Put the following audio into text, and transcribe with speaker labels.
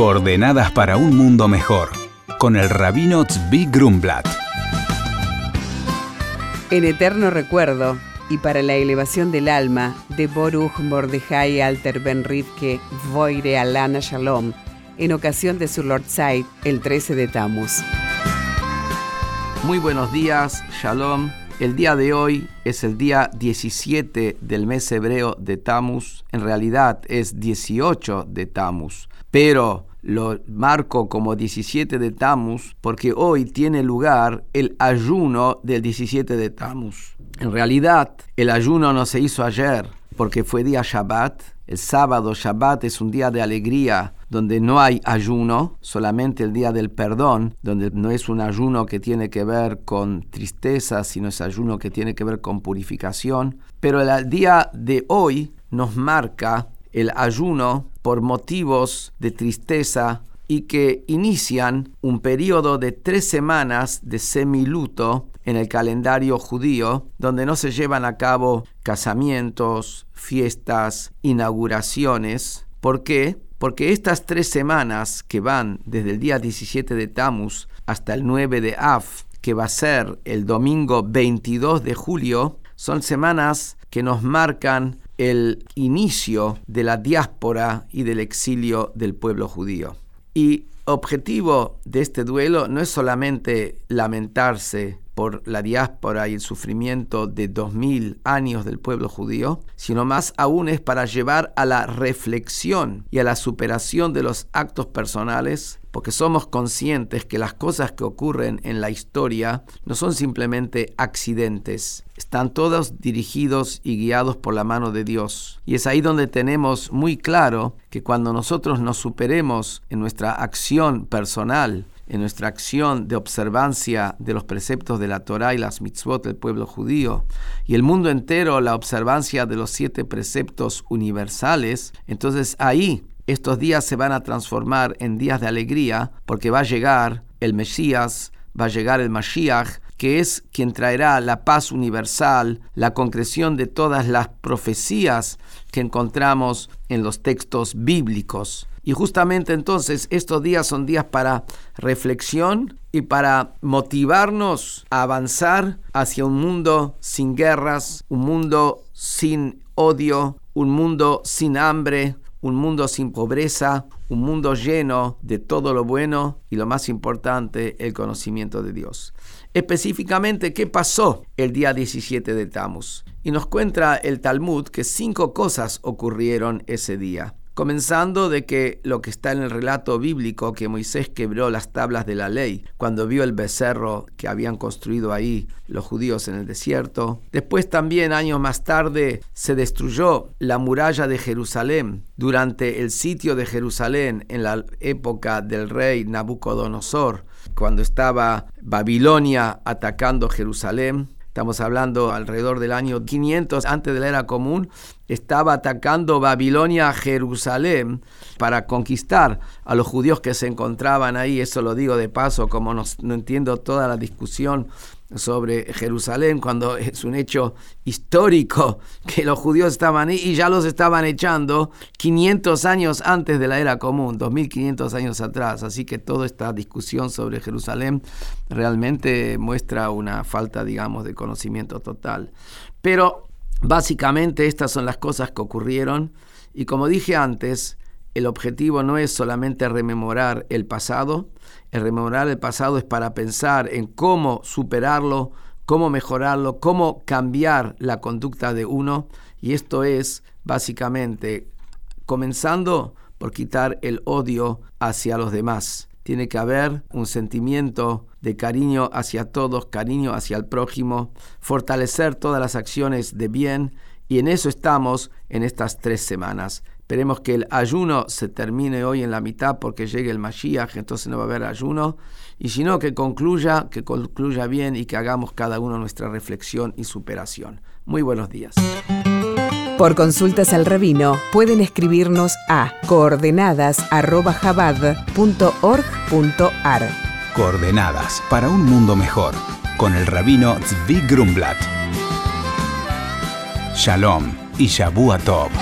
Speaker 1: Coordenadas para un mundo mejor, con el rabino Tzvi Grumblat.
Speaker 2: En eterno recuerdo y para la elevación del alma de Boruch Mordejai Alter Ben Rivke Voire Alana Shalom, en ocasión de su Lord Side el 13 de Tammuz.
Speaker 3: Muy buenos días, Shalom. El día de hoy es el día 17 del mes hebreo de Tammuz. En realidad es 18 de Tammuz. Pero lo marco como 17 de Tammuz porque hoy tiene lugar el ayuno del 17 de Tammuz. En realidad, el ayuno no se hizo ayer porque fue día Shabbat. El sábado Shabbat es un día de alegría donde no hay ayuno, solamente el día del perdón, donde no es un ayuno que tiene que ver con tristeza, sino es ayuno que tiene que ver con purificación. Pero el día de hoy nos marca el ayuno por motivos de tristeza y que inician un periodo de tres semanas de semiluto en el calendario judío, donde no se llevan a cabo casamientos, fiestas, inauguraciones. ¿Por qué? Porque estas tres semanas que van desde el día 17 de Tammuz hasta el 9 de Av, que va a ser el domingo 22 de julio, son semanas que nos marcan el inicio de la diáspora y del exilio del pueblo judío. Y objetivo de este duelo no es solamente lamentarse por la diáspora y el sufrimiento de dos mil años del pueblo judío, sino más aún es para llevar a la reflexión y a la superación de los actos personales, porque somos conscientes que las cosas que ocurren en la historia no son simplemente accidentes, están todos dirigidos y guiados por la mano de Dios. Y es ahí donde tenemos muy claro que cuando nosotros nos superemos en nuestra acción personal, en nuestra acción de observancia de los preceptos de la Torah y las mitzvot del pueblo judío, y el mundo entero la observancia de los siete preceptos universales, entonces ahí estos días se van a transformar en días de alegría porque va a llegar el Mesías, va a llegar el Mashiach, que es quien traerá la paz universal, la concreción de todas las profecías que encontramos en los textos bíblicos. Y justamente entonces estos días son días para reflexión y para motivarnos a avanzar hacia un mundo sin guerras, un mundo sin odio, un mundo sin hambre, un mundo sin pobreza, un mundo lleno de todo lo bueno y lo más importante, el conocimiento de Dios. Específicamente, ¿qué pasó el día 17 de Tammuz? Y nos cuenta el Talmud que cinco cosas ocurrieron ese día. Comenzando de que lo que está en el relato bíblico, que Moisés quebró las tablas de la ley cuando vio el becerro que habían construido ahí los judíos en el desierto. Después también, años más tarde, se destruyó la muralla de Jerusalén durante el sitio de Jerusalén en la época del rey Nabucodonosor, cuando estaba Babilonia atacando Jerusalén. Estamos hablando alrededor del año 500 antes de la era común, estaba atacando Babilonia a Jerusalén para conquistar a los judíos que se encontraban ahí. Eso lo digo de paso, como no, no entiendo toda la discusión sobre Jerusalén cuando es un hecho histórico que los judíos estaban ahí y ya los estaban echando 500 años antes de la era común, 2500 años atrás. Así que toda esta discusión sobre Jerusalén realmente muestra una falta, digamos, de conocimiento total. Pero básicamente estas son las cosas que ocurrieron y como dije antes, el objetivo no es solamente rememorar el pasado, el rememorar el pasado es para pensar en cómo superarlo, cómo mejorarlo, cómo cambiar la conducta de uno, y esto es básicamente comenzando por quitar el odio hacia los demás. Tiene que haber un sentimiento de cariño hacia todos, cariño hacia el prójimo, fortalecer todas las acciones de bien y en eso estamos en estas tres semanas. Esperemos que el ayuno se termine hoy en la mitad porque llegue el Mashiach, entonces no va a haber ayuno. Y si no, que concluya, que concluya bien y que hagamos cada uno nuestra reflexión y superación. Muy buenos días.
Speaker 2: Por consultas al rabino pueden escribirnos a coordenadas.jabad.org.ar.
Speaker 1: Coordenadas para un mundo mejor con el rabino Zvi Grumblat. Shalom y Shabu Tov.